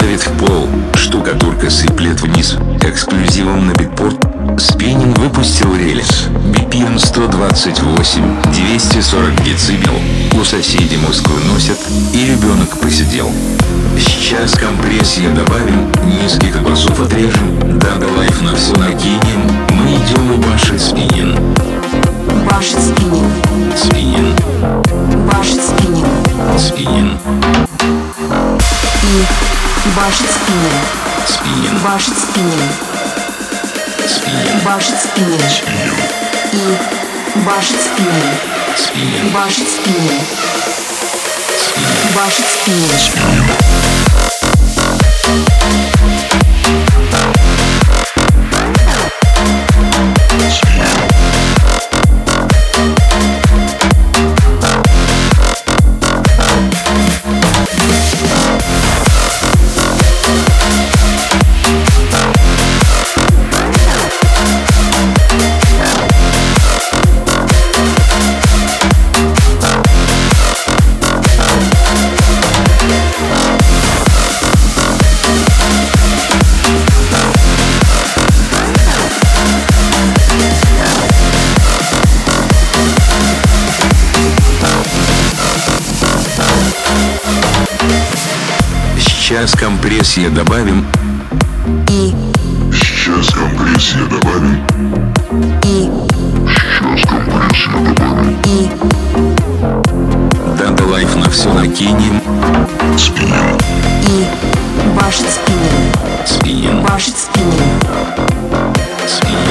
Давит в пол, штукатурка сыплет вниз. Эксклюзивом на битпорт Спиннинг выпустил релиз. BPM 128, 240 децибел. У соседей мозг выносят и ребенок посидел. Сейчас компрессия добавим, низких басов отрежем. Дада лайф на все накинем. Мы идем и башит спиннин Башит спиннинг, Спиннин, башит спиннинг. Спиннин, и башит спиннинг, спиннин, башит спиннинг, спиннин, башит спиннинг и башит спиннинг, спиннин, башит спиннинг, башит спиннинг. Сейчас компрессия добавим. И. Сейчас компрессия добавим. И. Сейчас компрессия добавим. И. Дада лайф на все накинем. Спинем. И. Башит спинем. Спинем. Башит спинем. Спинем.